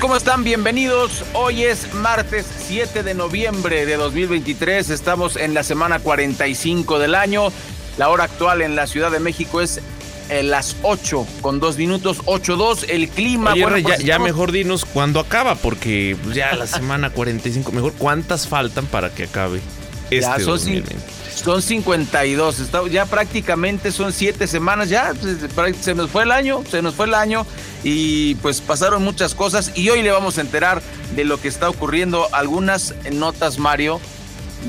¿cómo están? Bienvenidos. Hoy es martes 7 de noviembre de 2023. Estamos en la semana 45 del año. La hora actual en la Ciudad de México es eh, las 8 con 2 minutos, 8-2. El clima. bueno, ya, ya, mejor dinos cuándo acaba, porque ya la semana 45. Mejor, ¿cuántas faltan para que acabe este ya, son, 2020? Son 52, ya prácticamente son 7 semanas, ya se nos fue el año, se nos fue el año y pues pasaron muchas cosas y hoy le vamos a enterar de lo que está ocurriendo. Algunas notas, Mario,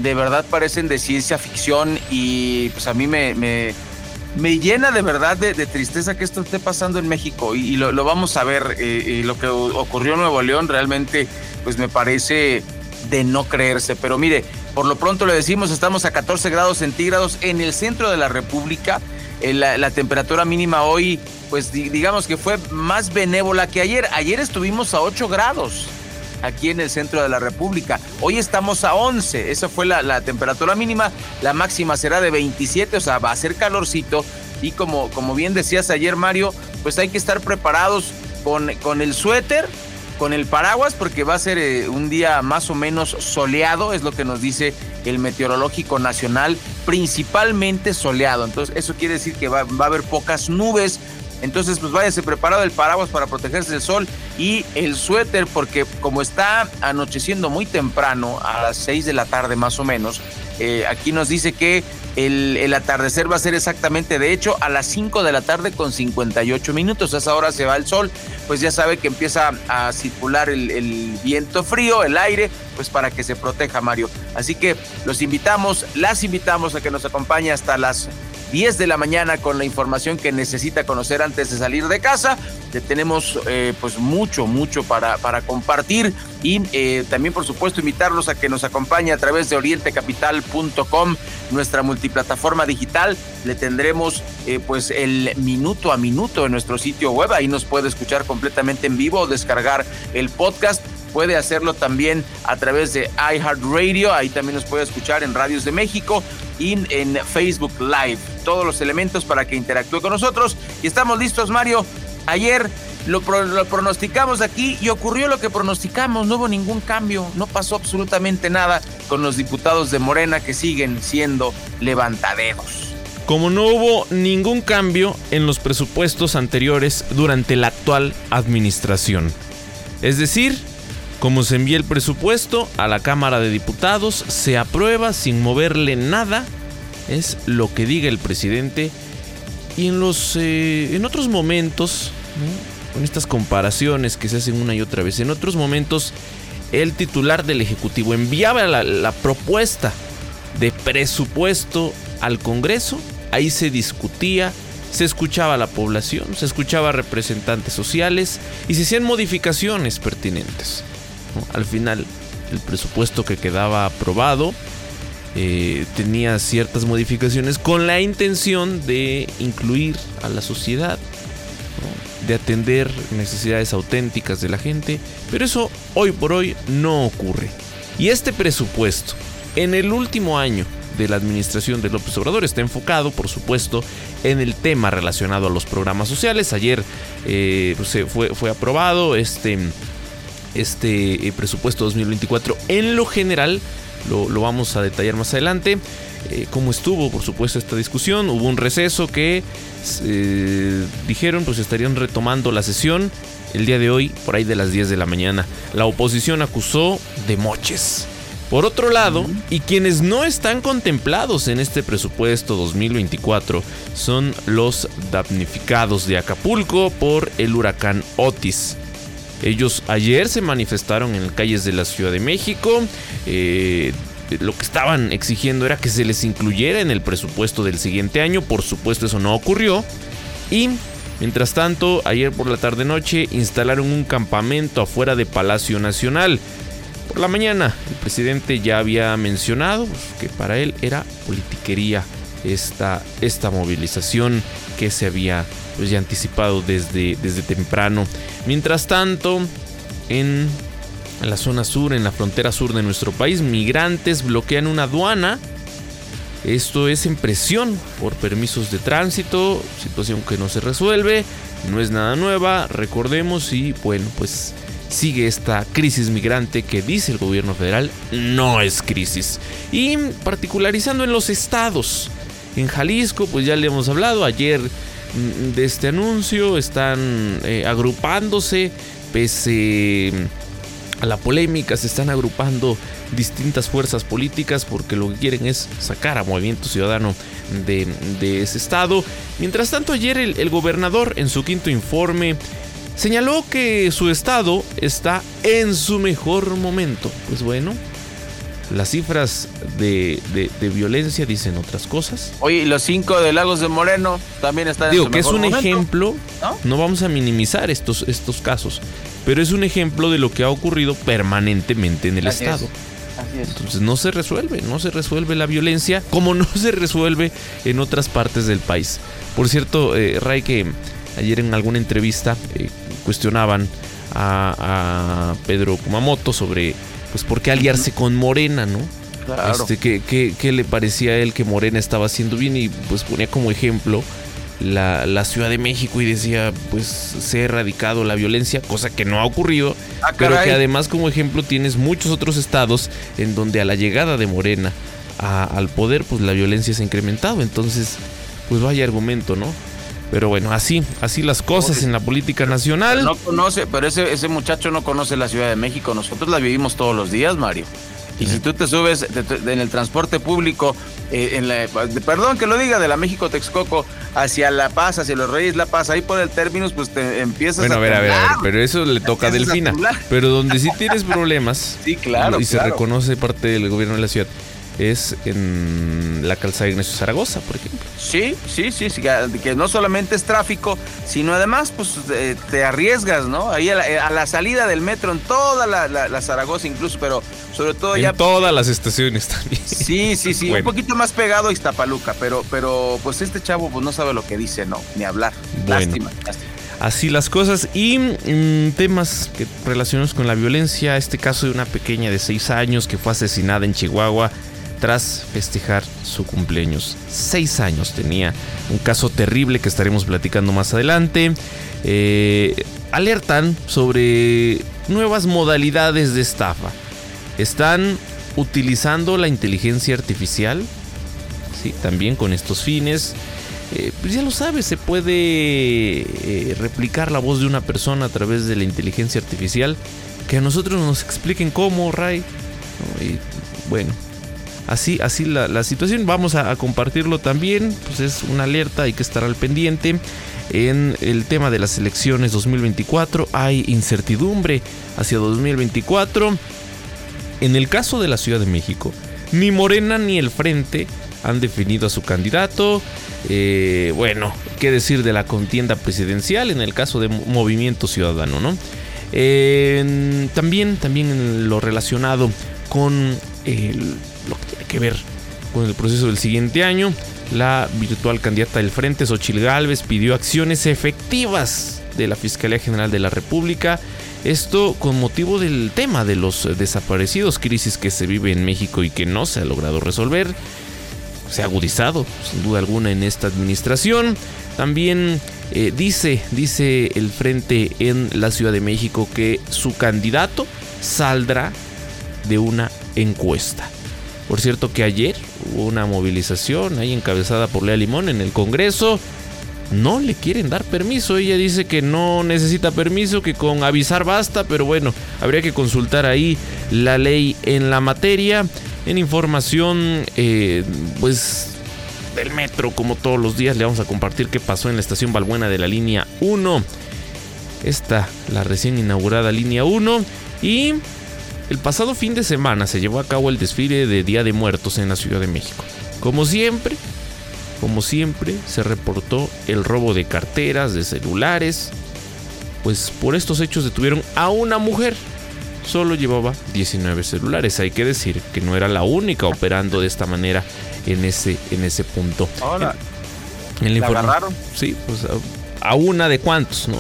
de verdad parecen de ciencia ficción y pues a mí me, me, me llena de verdad de, tristeza que esto esté pasando en México y, lo, vamos a ver. Eh, lo que ocurrió en Nuevo León realmente pues me parece de no creerse. Pero mire, por lo pronto le decimos, estamos a 14 grados centígrados en el centro de la República. Eh, la, temperatura mínima hoy, pues digamos que fue más benévola que ayer. Ayer estuvimos a 8 grados aquí en el centro de la República. Hoy estamos a 11, esa fue la, temperatura mínima. La máxima será de 27, o sea, va a ser calorcito. Y como, como bien decías ayer, Mario, pues hay que estar preparados con, con el suéter con el paraguas porque va a ser eh, un día más o menos soleado, es lo que nos dice el Meteorológico Nacional, principalmente soleado. Entonces eso quiere decir que va, a haber pocas nubes. Entonces, pues váyase preparado el paraguas para protegerse del sol y el suéter, porque como está anocheciendo muy temprano, a las 6 de la tarde más o menos, eh, aquí nos dice que el, atardecer va a ser exactamente, de hecho, a las 5 de la tarde con 58 minutos. A esa hora se va el sol, pues ya sabe que empieza a circular el, viento frío, el aire, pues para que se proteja, Mario. Así que los invitamos, las invitamos a que nos acompañe hasta las 10 de la mañana con la información que necesita conocer antes de salir de casa. tenemos eh, pues mucho, mucho para, para compartir y eh, también por supuesto invitarlos a que nos acompañe a través de orientecapital.com, nuestra multiplataforma digital. Le tendremos eh, pues el minuto a minuto en nuestro sitio web. Ahí nos puede escuchar completamente en vivo o descargar el podcast puede hacerlo también a través de iHeartRadio, ahí también nos puede escuchar en Radios de México y en Facebook Live. Todos los elementos para que interactúe con nosotros. Y estamos listos, Mario. Ayer lo, pronosticamos aquí y ocurrió lo que pronosticamos. No hubo ningún cambio, no pasó absolutamente nada con los diputados de Morena que siguen siendo levantaderos. Como no hubo ningún cambio en los presupuestos anteriores durante la actual administración. Es decir, como se envía el presupuesto a la Cámara de Diputados, se aprueba sin moverle nada. Es lo que diga el presidente. Y en, los, eh, en otros momentos, con estas comparaciones que se hacen una y otra vez, en otros momentos el titular del Ejecutivo enviaba la, propuesta de presupuesto al Congreso. Ahí se discutía, se escuchaba a la población, se escuchaba a representantes sociales y se hacían modificaciones pertinentes. Al final, el presupuesto que quedaba aprobado eh, tenía ciertas modificaciones con la intención de incluir a la sociedad, de atender necesidades auténticas de la gente, pero eso hoy por hoy no ocurre. Y este presupuesto, en el último año de la administración de López Obrador, está enfocado, por supuesto, en el tema relacionado a los programas sociales. Ayer eh, se fue, fue aprobado este, este eh, presupuesto 2024 en lo general. Lo, lo vamos a detallar más adelante. Eh, cómo estuvo, por supuesto, esta discusión. Hubo un receso que eh, dijeron pues estarían retomando la sesión el día de hoy por ahí de las 10 de la mañana. La oposición acusó de moches. Por otro lado, y quienes no están contemplados en este presupuesto 2024 son los damnificados de Acapulco por el huracán Otis. Ellos ayer se manifestaron en calles de la Ciudad de México. Eh, lo que estaban exigiendo era que se les incluyera en el presupuesto del siguiente año. Por supuesto eso no ocurrió. Y mientras tanto, ayer por la tarde noche instalaron un campamento afuera de Palacio Nacional. Por la mañana el presidente ya había mencionado pues, que para él era politiquería esta, esta movilización que se había pues, ya anticipado desde, desde temprano. Mientras tanto, en la zona sur, en la frontera sur de nuestro país, migrantes bloquean una aduana. Esto es en presión por permisos de tránsito, situación que no se resuelve, no es nada nueva, recordemos y bueno, pues sigue esta crisis migrante que dice el gobierno federal no es crisis. Y particularizando en los estados, en Jalisco, pues ya le hemos hablado ayer de este anuncio, están eh, agrupándose pese a la polémica, se están agrupando distintas fuerzas políticas porque lo que quieren es sacar a Movimiento Ciudadano de, ese estado. Mientras tanto, ayer el, gobernador en su quinto informe señaló que su estado está en su mejor momento. Pues bueno, las cifras de, violencia dicen otras cosas. Oye, los cinco de Lagos de Moreno también están Digo, en su que es un ejemplo, ¿no? ¿no? vamos a minimizar estos, estos casos, pero es un ejemplo de lo que ha ocurrido permanentemente en el Estado. Así es. Entonces no se resuelve, no se resuelve la violencia como no se resuelve en otras partes del país. Por cierto, eh, Ray, que ayer en alguna entrevista eh, cuestionaban a, Pedro Kumamoto sobre pues por qué aliarse con Morena, ¿no? Claro. Este, ¿qué, le parecía a él que Morena estaba haciendo bien? Y pues ponía como ejemplo la, Ciudad de México y decía, pues se ha erradicado la violencia, cosa que no ha ocurrido, ah, pero que además como ejemplo tienes muchos otros estados en donde a la llegada de Morena al poder, pues la violencia se ha incrementado. Entonces, pues vaya argumento, ¿no? Pero bueno, así, así las cosas en la política nacional. No conoce, pero ese, ese muchacho no conoce la Ciudad de México. Nosotros la vivimos todos los días, Mario. Y si tú te subes en el transporte público, eh, en la, perdón que lo diga, de la México Texcoco hacia La Paz, hacia los Reyes La Paz, ahí por el término, pues te empiezas bueno, a. Bueno, a ver, a ver, pero eso le toca a Delfina. Pero donde sí tienes problemas. sí, claro. Y se reconoce parte del gobierno de la ciudad es en la calzada Ignacio Zaragoza, por ejemplo. Sí, sí, sí, que no solamente es tráfico, sino además pues te arriesgas, ¿no? Ahí a la, salida del metro en toda la, Zaragoza incluso, pero sobre todo en ya... todas las estaciones también. Sí, sí, sí, un poquito más pegado a Iztapaluca, pero, pero pues este chavo pues no sabe lo que dice, no, ni hablar. lástima, lástima así las cosas. Y mm, temas que relacionados con la violencia, este caso de una pequeña de 6 años que fue asesinada en Chihuahua tras festejar su cumpleaños. Seis años tenía. Un caso terrible que estaremos platicando más adelante. Eh, alertan sobre nuevas modalidades de estafa. Están utilizando la inteligencia artificial. Sí, también con estos fines. Eh, pues ya lo sabes, se puede eh, replicar la voz de una persona a través de la inteligencia artificial. Que a nosotros nos expliquen cómo, Ray. Bueno, así, así la, situación. Vamos a, compartirlo también. Pues es una alerta, hay que estar al pendiente. En el tema de las elecciones 2024 hay incertidumbre hacia 2024. En el caso de la Ciudad de México, ni Morena ni el Frente han definido a su candidato. Eh, bueno, qué decir de la contienda presidencial en el caso de Movimiento Ciudadano, ¿no? también, también en lo relacionado con el lo que tiene que ver con el proceso del siguiente año. La virtual candidata del Frente, Xochil Gálvez, pidió acciones efectivas de la Fiscalía General de la República. Esto con motivo del tema de los desaparecidos, crisis que se vive en México y que no se ha logrado resolver. Se ha agudizado, sin duda alguna, en esta administración. También eh, dice, dice el Frente en la Ciudad de México que su candidato saldrá de una encuesta. Por cierto que ayer hubo una movilización ahí encabezada por Lea Limón en el Congreso. No le quieren dar permiso. Ella dice que no necesita permiso, que con avisar basta, pero bueno, habría que consultar ahí la ley en la materia. En información, eh, pues del metro, como todos los días, le vamos a compartir qué pasó en la estación Balbuena de la línea 1. Esta, la recién inaugurada línea 1. Y el pasado fin de semana se llevó a cabo el desfile de Día de Muertos en la Ciudad de México. Como siempre, como siempre, se reportó el robo de carteras, de celulares. Pues por estos hechos detuvieron a una mujer. Solo llevaba 19 celulares. Hay que decir que no era la única operando de esta manera en ese, en ese punto. Ahora, en, ¿la agarraron? Sí, pues a, a una de cuantos, ¿no?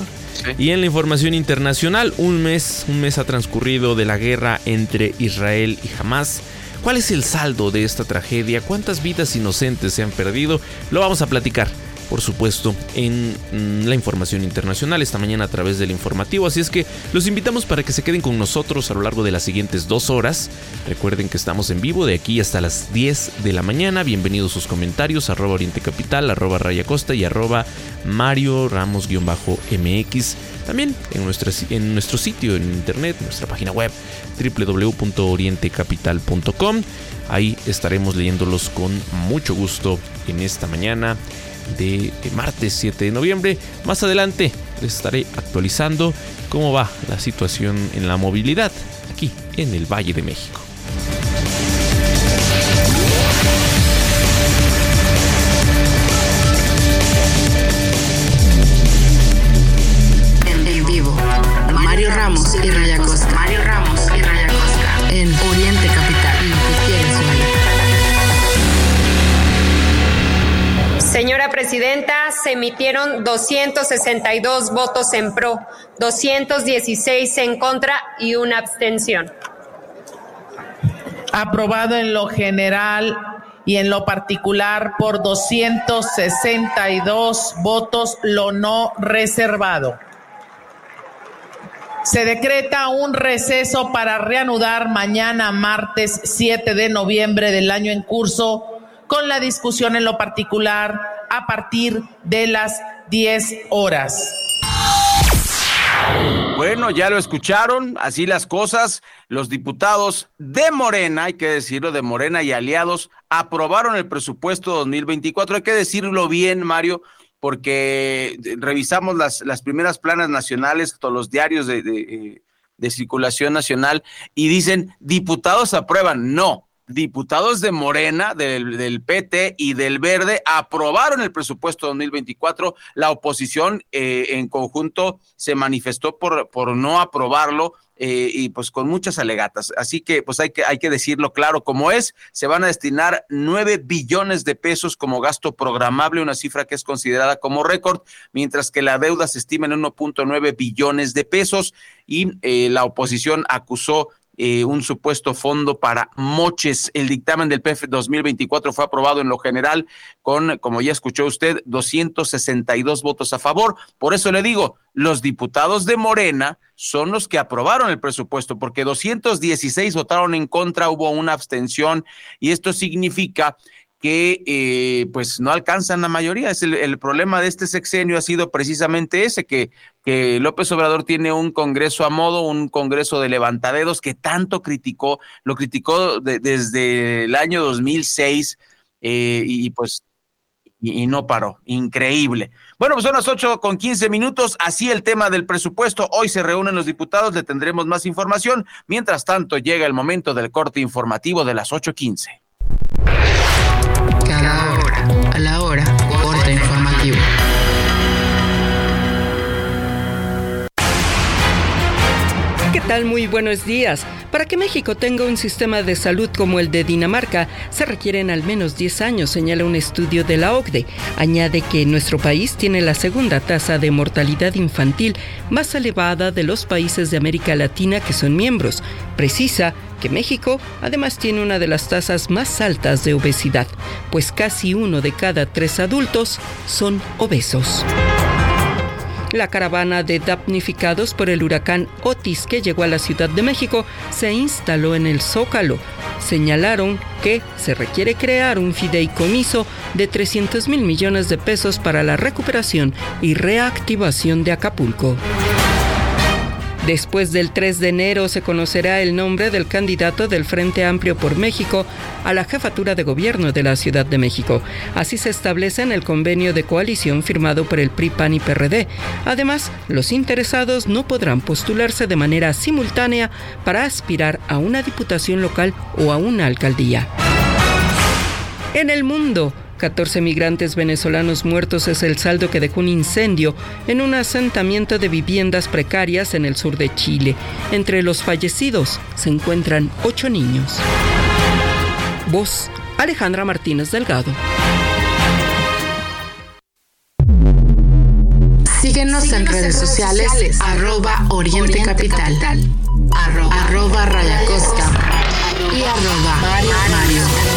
Y en la información internacional, un mes, un mes ha transcurrido de la guerra entre Israel y Hamas. ¿Cuál es el saldo de esta tragedia? ¿Cuántas vidas inocentes se han perdido? Lo vamos a platicar por supuesto, en mm, la información internacional esta mañana a través del informativo. Así es que los invitamos para que se queden con nosotros a lo largo de las siguientes dos horas. Recuerden que estamos en vivo de aquí hasta las 10 de la mañana. Bienvenidos sus comentarios, arroba Oriente Capital, arroba Raya Costa y arroba Mario Ramos-MX. También en, en nuestro sitio en internet, nuestra página web www.orientecapital.com. Ahí estaremos leyéndolos con mucho gusto en esta mañana de martes 7 de noviembre. Más adelante les estaré actualizando cómo va la situación en la movilidad aquí en el Valle de México. En vivo, Mario Ramos y Raya Señora Presidenta, se emitieron 262 votos en pro, 216 en contra y una abstención. Aprobado en lo general y en lo particular por 262 votos, lo no reservado. Se decreta un receso para reanudar mañana martes 7 de noviembre del año en curso con la discusión en lo particular a partir de las 10 horas. Bueno, ya lo escucharon, así las cosas. Los diputados de Morena, hay que decirlo, de Morena y aliados, aprobaron el presupuesto 2024. Hay que decirlo bien, Mario, porque revisamos las, las primeras planas nacionales, todos los diarios de, de, de circulación nacional, y dicen, diputados aprueban. No, diputados de Morena, del, PT y del Verde aprobaron el presupuesto 2024. La oposición eh, en conjunto se manifestó por, por no aprobarlo. Eh, y pues con muchas alegatas. Así que pues hay que, hay que decirlo claro como es, se van a destinar nueve billones de pesos como gasto programable, una cifra que es considerada como récord, mientras que la deuda se estima en 1.9 billones de pesos y eh, la oposición acusó eh, un supuesto fondo para moches. El dictamen del PF 2024 fue aprobado en lo general con, como ya escuchó usted, 262 votos a favor. Por eso le digo, los diputados de Morena son los que aprobaron el presupuesto, porque 216 votaron en contra, hubo una abstención, y esto significa que eh, pues no alcanzan la mayoría. Es el, problema de este sexenio ha sido precisamente ese, que, que López Obrador tiene un Congreso a modo, un Congreso de levantadedos que tanto criticó, lo criticó de, desde el año 2006 eh, y pues y, no paró. Increíble. Bueno, pues son las 8 con 15 minutos. Así el tema del presupuesto. Hoy se reúnen los diputados, le tendremos más información. Mientras tanto, llega el momento del corte informativo de las 8.15. Cada hora, a la hora, corte informativo. Tal? Muy buenos días. Para que México tenga un sistema de salud como el de Dinamarca, se requieren al menos 10 años, señala un estudio de la OCDE. Añade que nuestro país tiene la segunda tasa de mortalidad infantil más elevada de los países de América Latina que son miembros. Precisa que México además tiene una de las tasas más altas de obesidad, pues casi uno de cada tres adultos son obesos. La caravana de damnificados por el huracán Otis que llegó a la Ciudad de México se instaló en el Zócalo. Señalaron que se requiere crear un fideicomiso de 300 mil millones de pesos para la recuperación y reactivación de Acapulco. Después del 3 de enero se conocerá el nombre del candidato del Frente Amplio por México a la jefatura de gobierno de la Ciudad de México. Así se establece en el convenio de coalición firmado por el PRI, PAN y PRD. Además, los interesados no podrán postularse de manera simultánea para aspirar a una diputación local o a una alcaldía. En el mundo, 14 migrantes venezolanos muertos es el saldo que dejó un incendio en un asentamiento de viviendas precarias en el sur de Chile. Entre los fallecidos se encuentran ocho niños. Voz Alejandra Martínez Delgado. Síguenos en redes sociales, arroba Oriente Capital, arroba Raya Costa y arroba Mario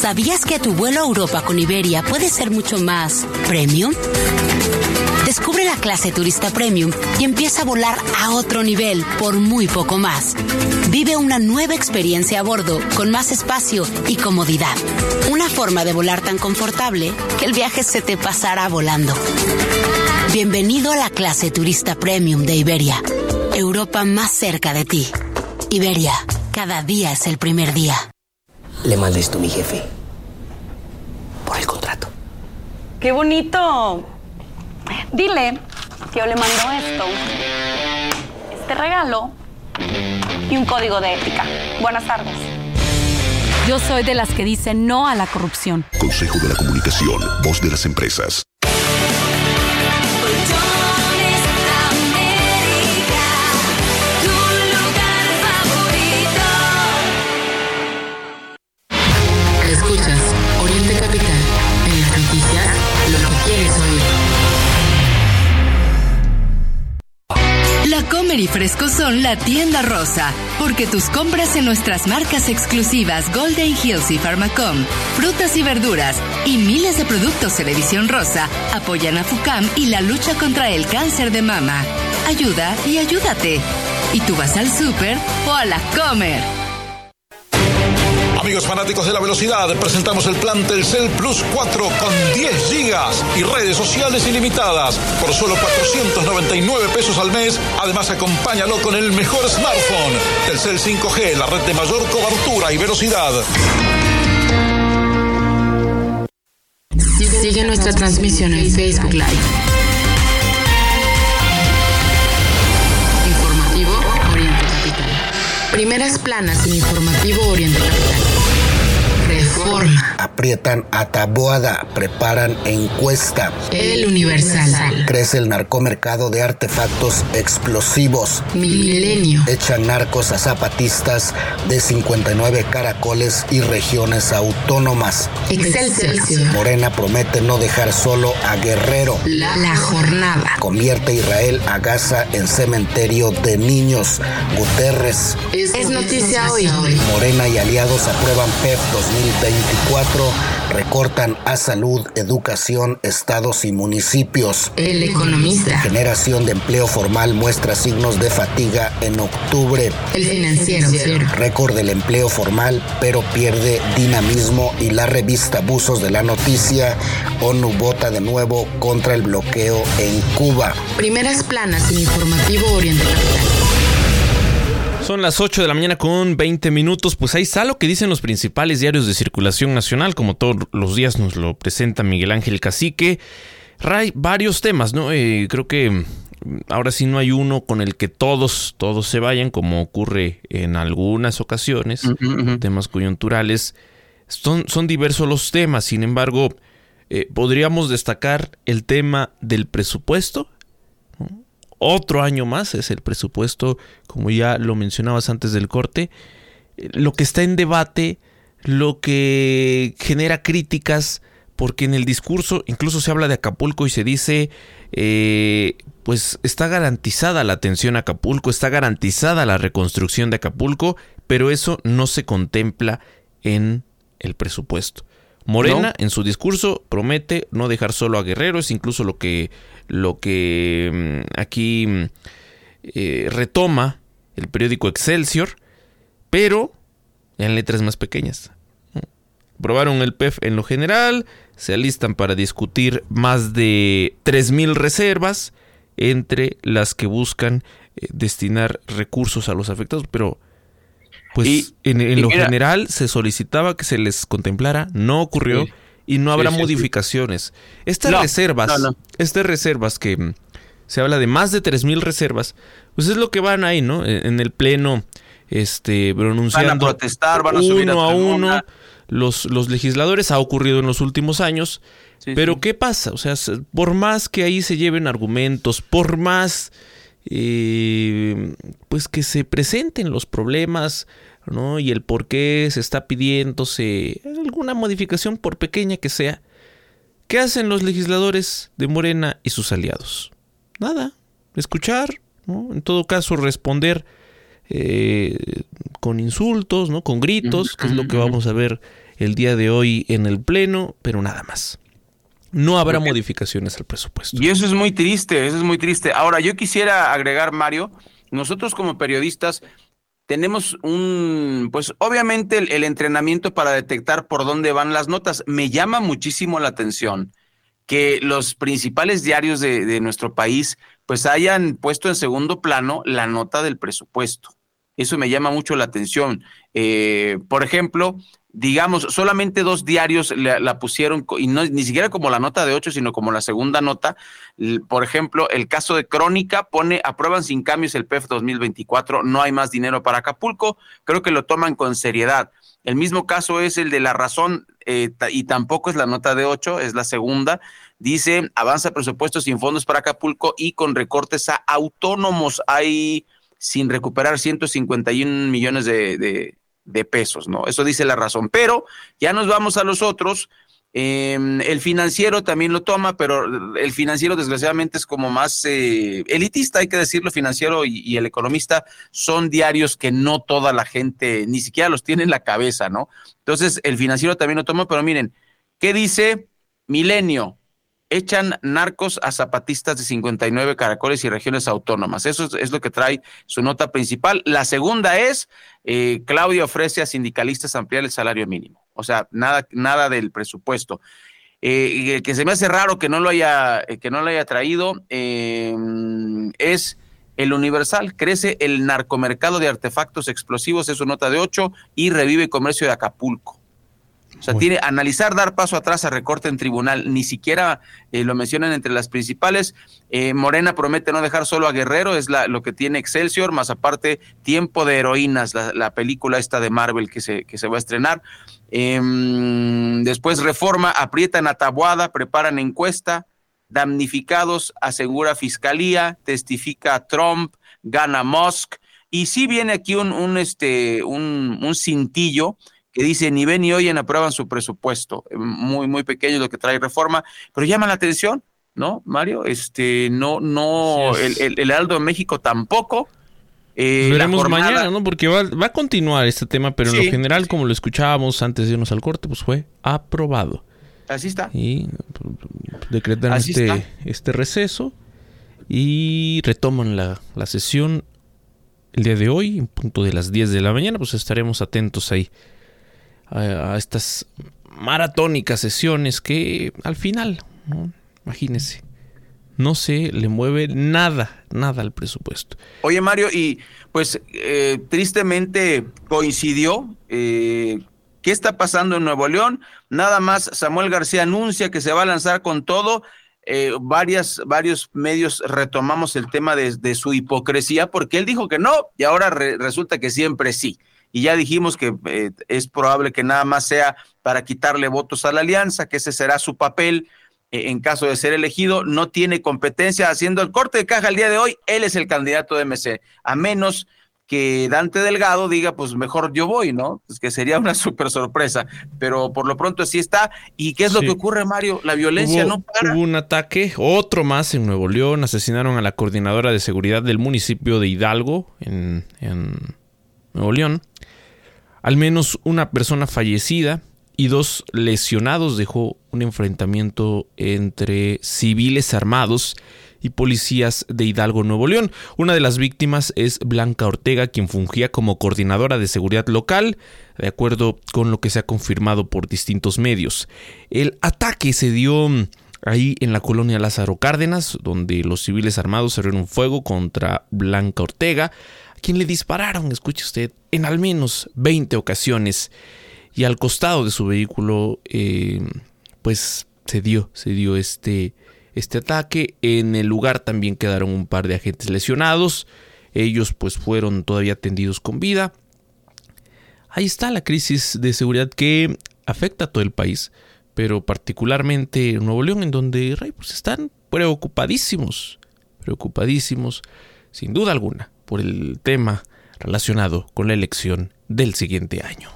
¿Sabías que tu vuelo a Europa con Iberia puede ser mucho más premium? Descubre la clase turista premium y empieza a volar a otro nivel por muy poco más. Vive una nueva experiencia a bordo con más espacio y comodidad. Una forma de volar tan confortable que el viaje se te pasará volando. Bienvenido a la clase turista premium de Iberia. Europa más cerca de ti. Iberia, cada día es el primer día. Le mandé esto a mi jefe. Por el contrato. ¡Qué bonito! Dile que yo le mando esto, este regalo y un código de ética. Buenas tardes. Yo soy de las que dicen no a la corrupción. Consejo de la Comunicación, voz de las empresas. Y Fresco son la tienda rosa, porque tus compras en nuestras marcas exclusivas Golden Hills y Pharmacom, frutas y verduras y miles de productos en edición rosa apoyan a FUCAM y la lucha contra el cáncer de mama. Ayuda y ayúdate. ¿Y tú vas al súper o a la Comer? Fanáticos de la velocidad, presentamos el plan Telcel Plus 4 con 10 gigas y redes sociales ilimitadas por solo 499 pesos al mes. Además, acompáñalo con el mejor smartphone. Telcel 5G, la red de mayor cobertura y velocidad. Sigue nuestra transmisión en Facebook Live. Informativo Oriente Capital. Primeras planas en Informativo Oriente Capital. Reforma. aprietan a Taboada, preparan encuesta. El Universal. Crece el narcomercado de artefactos explosivos. Milenio. Echan narcos a zapatistas de 59 caracoles y regiones autónomas. Excelsior. Morena promete no dejar solo a Guerrero. La, la jornada. Convierte Israel a Gaza en cementerio de niños. Guterres. Es, es noticia hoy. Morena y aliados aprueban PEP 2024, recortan a salud, educación, estados y municipios. El economista. Generación de empleo formal muestra signos de fatiga en octubre. El financiero. Récord del empleo formal, pero pierde dinamismo y la revista Abusos de la Noticia, ONU vota de nuevo contra el bloqueo en Cuba. Primeras planas en informativo Oriente Capital. Son las 8 de la mañana con 20 minutos. Pues ahí está lo que dicen los principales diarios de circulación nacional, como todos los días nos lo presenta Miguel Ángel Cacique. Ray, varios temas, ¿no? Eh, creo que ahora sí no hay uno con el que todos, todos se vayan, como ocurre en algunas ocasiones, uh -huh, uh -huh. temas coyunturales. Son, son, diversos los temas, sin embargo, eh, podríamos destacar el tema del presupuesto. Otro año más es el presupuesto, como ya lo mencionabas antes del corte. Lo que está en debate, lo que genera críticas, porque en el discurso incluso se habla de Acapulco y se dice, eh, pues está garantizada la atención a Acapulco, está garantizada la reconstrucción de Acapulco, pero eso no se contempla en el presupuesto. Morena no. en su discurso promete no dejar solo a Guerrero, es incluso lo que, lo que mm, aquí eh, retoma el periódico Excelsior, pero en letras más pequeñas. Aprobaron el PEF en lo general, se alistan para discutir más de 3.000 reservas, entre las que buscan eh, destinar recursos a los afectados, pero pues y, en, en lo mira, general se solicitaba que se les contemplara, no ocurrió sí, y no habrá sí, sí, modificaciones. Estas no, reservas, no, no. estas reservas que mm, se habla de más de 3000 reservas, pues es lo que van ahí, ¿no? En el pleno este pronunciando van a protestar, van a subir uno a, a uno los, los legisladores ha ocurrido en los últimos años. pero ¿qué pasa? O sea, por más que ahí se lleven argumentos, por más eh, pues que se presenten los problemas, ¿no? Y el por qué se está pidiéndose alguna modificación, por pequeña que sea. ¿Qué hacen los legisladores de Morena y sus aliados? Nada, escuchar, ¿no? En todo caso, responder eh, con insultos, ¿no? Con gritos, que es lo que vamos a ver el día de hoy en el Pleno, pero nada más. No habrá modificaciones al presupuesto. Y eso es muy triste, eso es muy triste. Ahora, yo quisiera agregar, Mario, nosotros como periodistas tenemos un, pues obviamente el, el, entrenamiento para detectar por dónde van las notas. Me llama muchísimo la atención que los principales diarios de, de nuestro país pues hayan puesto en segundo plano la nota del presupuesto. Eso me llama mucho la atención. Eh, por ejemplo, digamos, solamente dos diarios la, pusieron, y no, ni siquiera como la nota de ocho, sino como la segunda nota. Por ejemplo, el caso de Crónica pone, aprueban sin cambios el PEF 2024, no hay más dinero para Acapulco. Creo que lo toman con seriedad. El mismo caso es el de La Razón, eh, y tampoco es la nota de ocho, es la segunda. Dice, avanza presupuesto sin fondos para Acapulco y con recortes a autónomos. Hay sin recuperar 151 millones de, de, pesos, ¿no? Eso dice la razón. Pero ya nos vamos a los otros. Eh, el financiero también lo toma, pero el financiero desgraciadamente es como más eh, elitista, hay que decirlo, financiero y, y, el economista son diarios que no toda la gente ni siquiera los tiene en la cabeza, ¿no? Entonces el financiero también lo toma, pero miren, ¿qué dice Milenio? Echan narcos a zapatistas de 59 caracoles y regiones autónomas. Eso es, lo que trae su nota principal. La segunda es, eh, Claudia ofrece a sindicalistas ampliar el salario mínimo. O sea, nada, nada del presupuesto. Eh, que se me hace raro que no lo haya, eh, que no lo haya traído eh, es el Universal. Crece el narcomercado de artefactos explosivos, es su nota de 8, y revive comercio de Acapulco. O sea, tiene analizar, dar paso atrás a recorte en tribunal, ni siquiera eh, lo mencionan entre las principales. Eh, Morena promete no dejar solo a Guerrero, es la, lo que tiene Excelsior, más aparte Tiempo de Heroínas, la, película esta de Marvel que se, que se va a estrenar. Em, después Reforma, aprietan a Tabuada, preparan encuesta, damnificados, asegura Fiscalía, testifica Trump, gana Musk, y sí viene aquí un, un este, un, un cintillo que dice ni ven ni oyen aprueban su presupuesto. Eh, muy, muy pequeño lo que trae reforma, pero llama la atención, ¿no, Mario? Este, no, no, el, el, el Aldo de México tampoco. Eh, veremos mañana, ¿no? Porque va, va, a continuar este tema, pero en lo general, como lo escuchábamos antes de irnos al corte, pues fue aprobado. Así está. Y decretan este, este receso y retoman la, la sesión el día de hoy, en punto de las 10 de la mañana, pues estaremos atentos ahí a, estas maratónicas sesiones que al final, ¿no? imagínense, no se le mueve nada, nada al presupuesto. Oye Mario, y pues eh, tristemente coincidió, eh, ¿qué está pasando en Nuevo León? Nada más Samuel García anuncia que se va a lanzar con todo. Eh, varias, varios medios retomamos el tema de, su hipocresía porque él dijo que no y ahora resulta que siempre sí y ya dijimos que eh, es probable que nada más sea para quitarle votos a la alianza, que ese será su papel eh, en caso de ser elegido, no tiene competencia haciendo el corte de caja el día de hoy, él es el candidato de MC, a menos que Dante Delgado diga, pues mejor yo voy, ¿no? Pues que sería una súper sorpresa, pero por lo pronto así está. ¿Y qué es lo que ocurre, Mario? La violencia no para. Hubo un ataque, otro más en Nuevo León, asesinaron a la coordinadora de seguridad del municipio de Hidalgo, en, en Nuevo León. Al menos una persona fallecida y dos lesionados dejó un enfrentamiento entre civiles armados y policías de Hidalgo, Nuevo León. Una de las víctimas es Blanca Ortega, quien fungía como coordinadora de seguridad local, de acuerdo con lo que se ha confirmado por distintos medios. El ataque se dio mm, ahí en la colonia Lázaro Cárdenas, donde los civiles armados abrieron fuego contra Blanca Ortega quien le dispararon, escuche usted, en al menos 20 ocasiones. Y al costado de su vehículo, eh, pues se dio, se dio este, este ataque. En el lugar también quedaron un par de agentes lesionados. Ellos pues fueron todavía atendidos con vida. Ahí está la crisis de seguridad que afecta a todo el país, pero particularmente en Nuevo León, en donde pues, están preocupadísimos, preocupadísimos, sin duda alguna por el tema relacionado con la elección del siguiente año.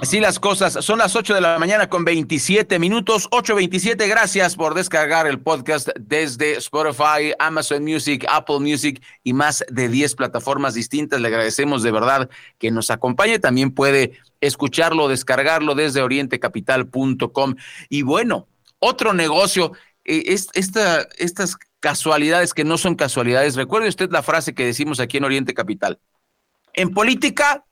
Así las cosas, son las 8 de la mañana con 27 minutos, 8.27, gracias por descargar el podcast desde Spotify, Amazon Music, Apple Music y más de 10 plataformas distintas. Le agradecemos de verdad que nos acompañe, también puede escucharlo, descargarlo desde orientecapital.com. Y bueno, otro negocio, eh, esta, estas casualidades que no son casualidades. Recuerde usted la frase que decimos aquí en Oriente Capital. En política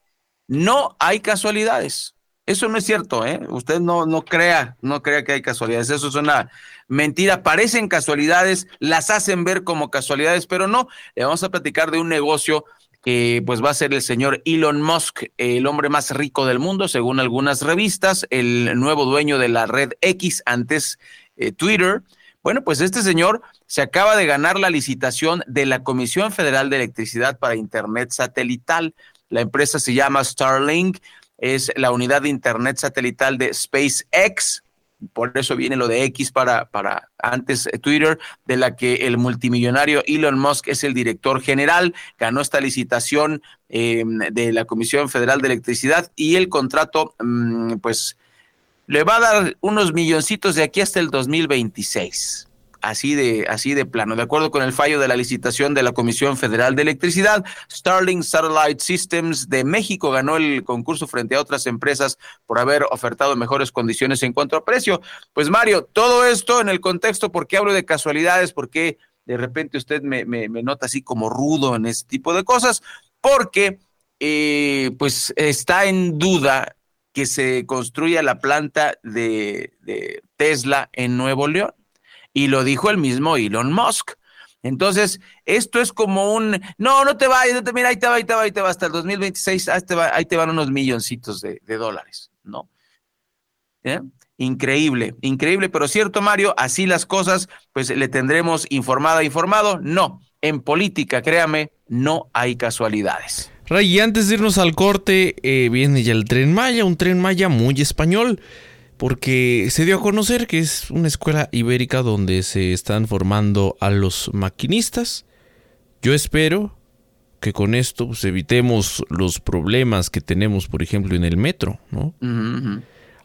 no hay casualidades. Eso no es cierto, ¿eh? Usted no, no crea, no crea que hay casualidades. Eso es una mentira. Parecen casualidades, las hacen ver como casualidades, pero no. Le vamos a platicar de un negocio que pues va a ser el señor Elon Musk, el hombre más rico del mundo, según algunas revistas, el nuevo dueño de la red X, antes eh, Twitter. Bueno, pues este señor se acaba de ganar la licitación de la Comisión Federal de Electricidad para Internet Satelital. La empresa se llama Starlink, es la unidad de Internet satelital de SpaceX. Por eso viene lo de X para, para antes eh, Twitter, de la que el multimillonario Elon Musk es el director general. Ganó esta licitación em, de la Comisión Federal de Electricidad y el contrato, mm, pues, le va a dar unos milloncitos de aquí hasta el 2026. Así de, así de plano. De acuerdo con el fallo de la licitación de la Comisión Federal de Electricidad, Starlink Satellite Systems de México ganó el concurso frente a otras empresas por haber ofertado mejores condiciones en cuanto a precio. Pues Mario, todo esto en el contexto, ¿por qué hablo de casualidades? ¿Por qué de repente usted me, me, nota así como rudo en este tipo de cosas? Porque eh, pues está en duda que se construya la planta de, Tesla en Nuevo León. Y lo dijo el mismo Elon Musk. Entonces, esto es como un, no, no te vayas, no te, mira, ahí te va, ahí te va, ahí te va, hasta el 2026, ahí te, ahí te van unos milloncitos de, de dólares, ¿no? ¿Eh? Increíble, increíble, pero cierto, Mario, así las cosas, pues le tendremos informada, informado. No, en política, créame, no hay casualidades. Ray, y antes de irnos al corte, eh, viene ya el tren Maya, un tren Maya muy español, porque se dio a conocer que es una escuela ibérica donde se están formando a los maquinistas. Yo espero que con esto pues, evitemos los problemas que tenemos, por ejemplo, en el metro, ¿no?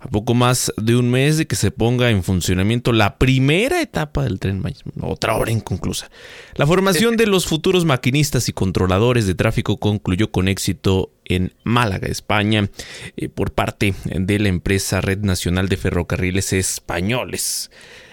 A poco más de un mes de que se ponga en funcionamiento la primera etapa del tren Maya, otra hora inconclusa. La formación de los futuros maquinistas y controladores de tráfico concluyó con éxito en Málaga, España, eh, por parte de la empresa Red Nacional de Ferrocarriles Españoles.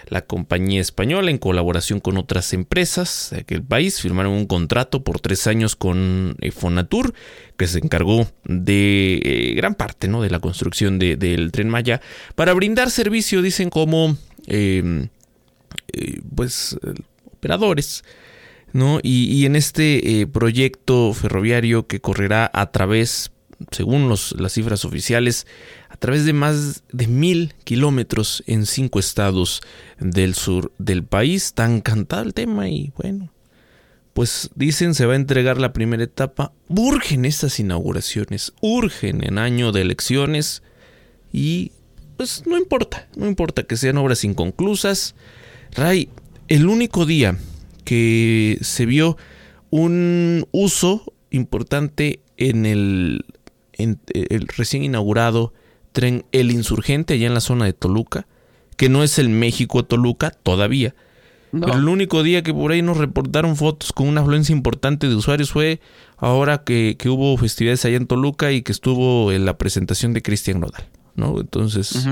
La compañía española, en colaboración con otras empresas de aquel país, firmaron un contrato por tres años con eh, Fonatur, que se encargó de eh, gran parte ¿no? de la construcción del tren Maya, para brindar servicio, dicen, como em, eh, pues operadores. ¿no? Y, en este proyecto ferroviario que correrá a través, según las cifras oficiales, a través de más de mil kilómetros en cinco estados del sur del país. Tan cantado el tema y bueno, pues dicen se va a entregar la primera etapa. Urgen estas inauguraciones, urgen en año de elecciones y pues no importa, no importa que sean obras inconclusas. Ray, el único día que se vio un uso importante en el, en el recién inaugurado tren El Insurgente allá en la zona de Toluca, que no es el México Toluca todavía. Pero el único día que por ahí nos reportaron fotos con una afluencia importante de usuarios fue ahora que, hubo festividades allá en Toluca y que estuvo en la presentación de Cristian Nodal, ¿no? Entonces,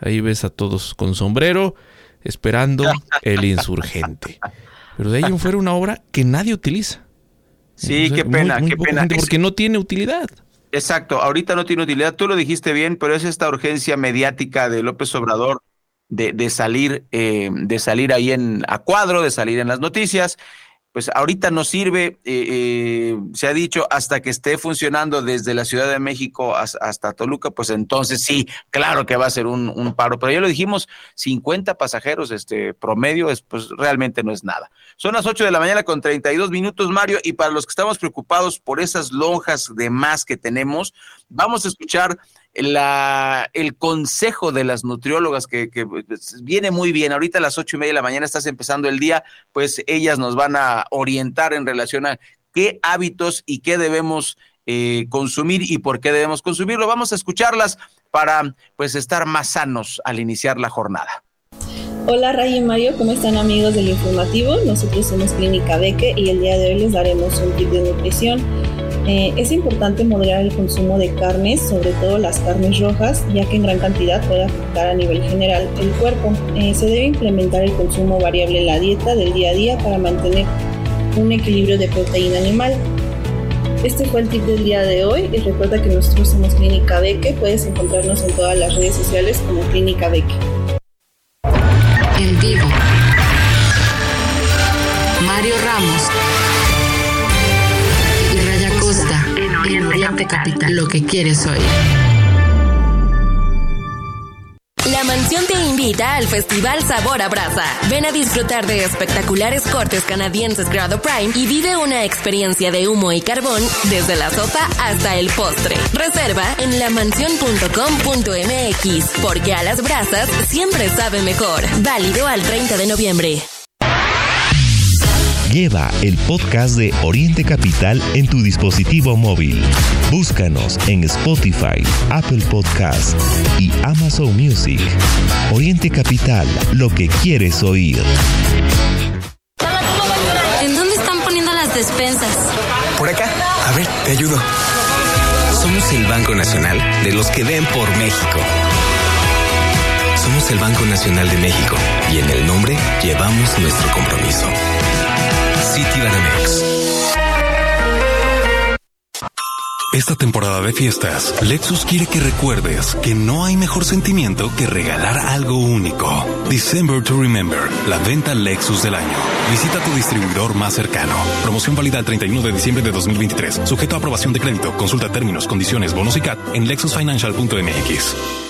ahí ves a todos con sombrero esperando el insurgente. Pero de ahí fuera una obra que nadie utiliza. Sí, qué pena, qué pena. Porque no tiene utilidad. Exacto, ahorita no tiene utilidad, tú lo dijiste bien, pero es esta urgencia mediática de López Obrador de, de salir, eh, de salir ahí en a cuadro, de salir en las noticias pues ahorita no sirve, eh, eh, se ha dicho, hasta que esté funcionando desde la Ciudad de México hasta, Toluca, pues entonces sí, claro que va a ser un, paro, pero ya lo dijimos, 50 pasajeros este promedio, pues realmente no es nada. Son las 8 de la mañana con 32 minutos, Mario, y para los que estamos preocupados por esas lonjas de más que tenemos, vamos a escuchar la, el consejo de las nutriólogas que, pues, viene muy bien. Ahorita a las ocho y media de la mañana estás empezando el día, pues ellas nos van a orientar en relación a qué hábitos y qué debemos eh, consumir y por qué debemos consumirlo. Vamos a escucharlas para pues estar más sanos al iniciar la jornada. Hola Ray y Mario, ¿cómo están amigos del informativo? Nosotros somos Clínica Beque y el día de hoy les daremos un tip de nutrición. Eh, es importante moderar el consumo de carnes, sobre todo las carnes rojas, ya que en gran cantidad puede afectar a nivel general el cuerpo. Eh, se debe implementar el consumo variable en la dieta del día a día para mantener un equilibrio de proteína animal. Este fue el tip del día de hoy y recuerda que nosotros somos Clínica Beque, puedes encontrarnos en todas las redes sociales como Clínica Beque. En vivo. Mario Ramos en Oriente Capital. Lo que quieres hoy. La mansión te invita al Festival Sabor a Brasa. Ven a disfrutar de espectaculares cortes canadienses grado Prime y vive una experiencia de humo y carbón desde la sopa hasta el postre. Reserva en lamansión.com.mx porque a las brasas siempre sabe mejor. Válido al 30 de noviembre. Lleva el podcast de Oriente Capital en tu dispositivo móvil. Búscanos en Spotify, Apple Podcast y Amazon Music. Oriente Capital, lo que quieres oír. ¿En dónde están poniendo las despensas? Por acá. A ver, te ayudo. Somos el Banco Nacional de los que ven por México. Somos el Banco Nacional de México y en el nombre llevamos nuestro compromiso. Esta temporada de fiestas, Lexus quiere que recuerdes que no hay mejor sentimiento que regalar algo único. December to Remember, la venta Lexus del año. Visita tu distribuidor más cercano. Promoción válida el 31 de diciembre de 2023. Sujeto a aprobación de crédito. Consulta términos, condiciones, bonos y CAT en lexusfinancial.mx.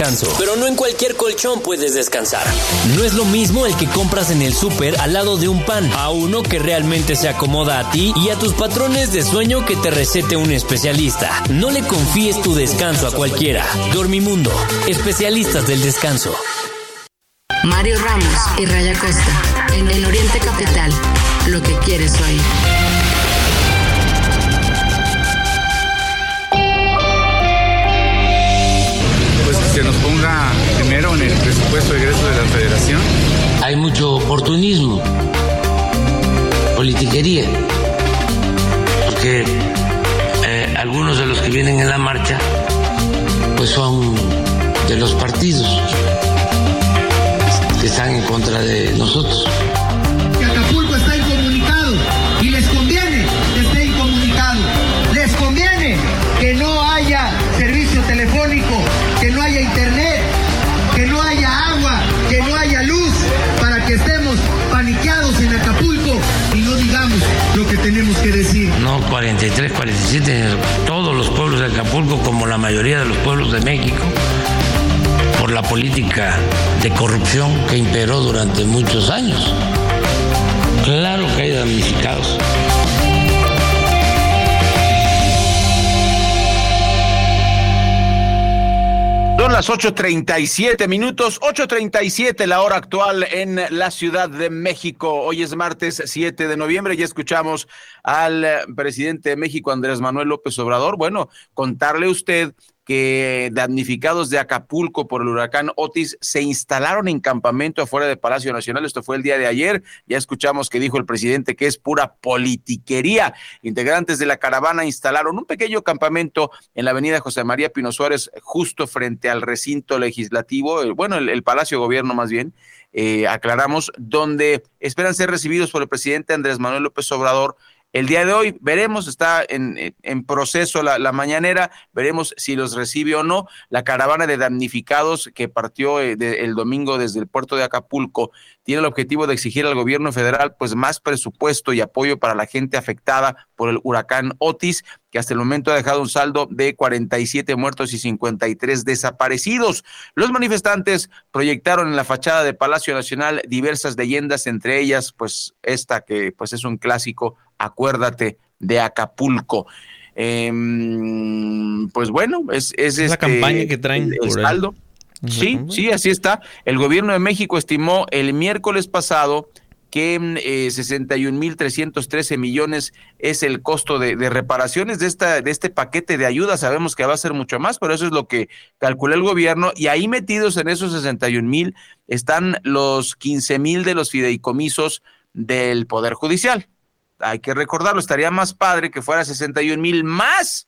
Pero no en cualquier colchón puedes descansar. No es lo mismo el que compras en el súper al lado de un pan, a uno que realmente se acomoda a ti y a tus patrones de sueño que te recete un especialista. No le confíes tu descanso a cualquiera. Dormimundo, especialistas del descanso. Mario Ramos y Raya Costa. En el Oriente Capital. Lo que quieres oír. Primero en el presupuesto de egreso de la federación. Hay mucho oportunismo, politiquería, porque eh, algunos de los que vienen en la marcha pues son de los partidos que están en contra de nosotros. que Acapulco está 47, todos los pueblos de Acapulco, como la mayoría de los pueblos de México, por la política de corrupción que imperó durante muchos años. Claro que hay damnificados. Las 8.37 minutos, 8.37 la hora actual en la Ciudad de México. Hoy es martes 7 de noviembre y escuchamos al presidente de México, Andrés Manuel López Obrador. Bueno, contarle a usted que damnificados de Acapulco por el huracán Otis se instalaron en campamento afuera del Palacio Nacional. Esto fue el día de ayer. Ya escuchamos que dijo el presidente que es pura politiquería. Integrantes de la caravana instalaron un pequeño campamento en la avenida José María Pino Suárez, justo frente al recinto legislativo, bueno, el, el Palacio de Gobierno más bien. eh, aclaramos, donde esperan ser recibidos por el presidente Andrés Manuel López Obrador el día de hoy veremos, está en, en- proceso la, la mañanera, veremos si los recibe o no. La caravana de damnificados que partió eh, el domingo desde el puerto de Acapulco tiene el objetivo de exigir al gobierno federal pues más presupuesto y apoyo para la gente afectada por el huracán Otis, que hasta el momento ha dejado un saldo de 47 muertos y 53 desaparecidos. Los manifestantes proyectaron en la fachada de Palacio Nacional diversas leyendas, entre ellas pues esta que pues es un clásico, acuérdate de Acapulco. Em, pues bueno, es, es, Es la este, campaña que traen el, saldo. Sí, sí, así está. El gobierno de México estimó el miércoles pasado que mm, eh, 61.313 millones es el costo de, de reparaciones de, esta, de este paquete de ayuda. Sabemos que va a ser mucho más, pero eso es lo que calculó el gobierno. Y ahí metidos en esos 61 mil están los 15 mil de los fideicomisos del Poder Judicial. Hay que recordarlo, estaría más padre que fuera 61 mil más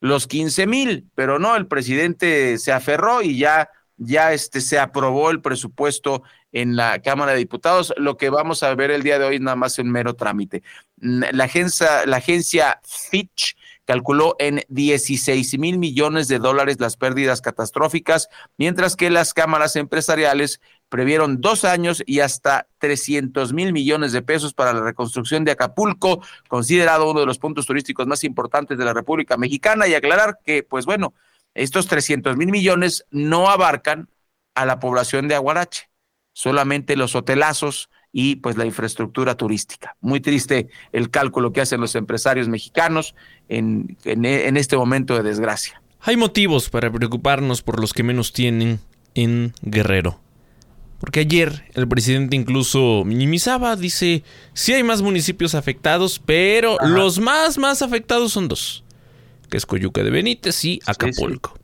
los 15 mil, pero no, el presidente se aferró y ya, ya este, se aprobó el presupuesto en la Cámara de Diputados. Lo que vamos a ver el día de hoy nada más un mero trámite. La agencia, la agencia Fitch calculó en 16 mil millones de dólares las pérdidas catastróficas, mientras que las cámaras empresariales previeron dos años y hasta 300 mil millones de pesos para la reconstrucción de Acapulco, considerado uno de los puntos turísticos más importantes de la República Mexicana, y aclarar que, pues bueno, estos 300 mil millones no abarcan a la población de Aguarache, solamente los hotelazos y pues la infraestructura turística. Muy triste el cálculo que hacen los empresarios mexicanos en, en, este momento de desgracia. Hay motivos para preocuparnos por los que menos tienen en Guerrero. Porque ayer el presidente incluso minimizaba, dice, sí hay más municipios afectados, pero los más, más afectados son dos, que es Coyuca de Benítez y Acapulco.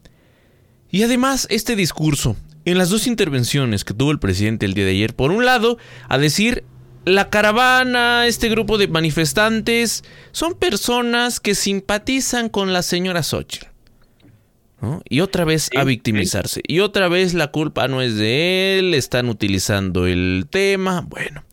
Y además este discurso en las dos intervenciones que tuvo el presidente el día de ayer, por un lado, a decir, la caravana, este grupo de manifestantes, son personas que simpatizan con la señora Xochitl. Y otra vez a victimizarse. Y otra vez la culpa no es de él, están utilizando el tema. Bueno,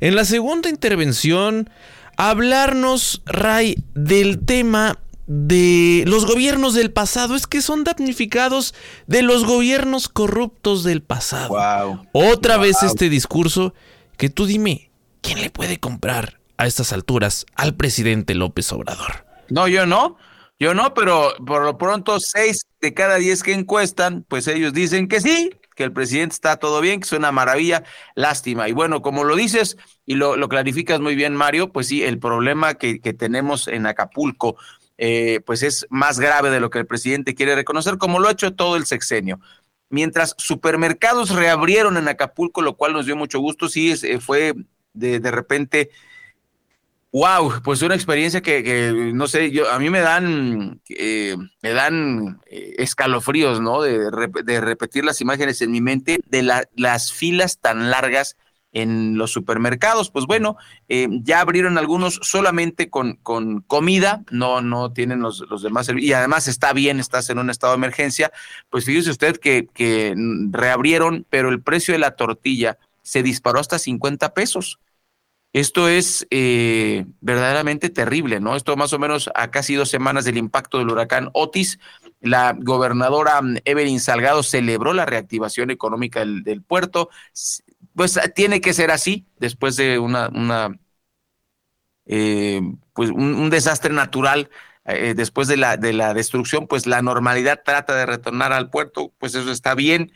en la segunda intervención, hablarnos, Ray, del tema de los gobiernos del pasado, es que son damnificados de los gobiernos corruptos del pasado. Otra vez este discurso que tú dime, ¿quién le puede comprar a estas alturas al presidente López Obrador? No, yo no. Yo no, pero por lo pronto seis de cada diez que encuestan, pues ellos dicen que sí, que el presidente está todo bien, que es una maravilla, lástima. Y bueno, como lo dices y lo, clarificas muy bien, Mario, pues sí, el problema que, que tenemos en Acapulco eh, pues es más grave de lo que el presidente quiere reconocer, como lo ha hecho todo el sexenio. Mientras supermercados reabrieron en Acapulco, lo cual nos dio mucho gusto, sí eh, fue de, repente, wow, pues una experiencia que, no sé, yo a mí me dan, eh, me dan escalofríos, ¿no? De, repetir las imágenes en mi mente de las filas tan largas en los supermercados. Pues bueno, eh, ya abrieron algunos solamente con, con comida, no, no tienen los, los demás servicios. Y además está bien, estás en un estado de emergencia. Pues fíjese usted que, que reabrieron, pero el precio de la tortilla se disparó hasta 50 pesos. Esto es eh, verdaderamente terrible, ¿no? Esto más o menos a casi dos semanas del impacto del huracán Otis. La gobernadora mm, Evelyn Salgado celebró la reactivación económica del, del puerto pues tiene que ser así después de una, una eh, pues un, desastre natural. Eh, después de la, de la destrucción, pues la normalidad trata de retornar al puerto, pues eso está bien.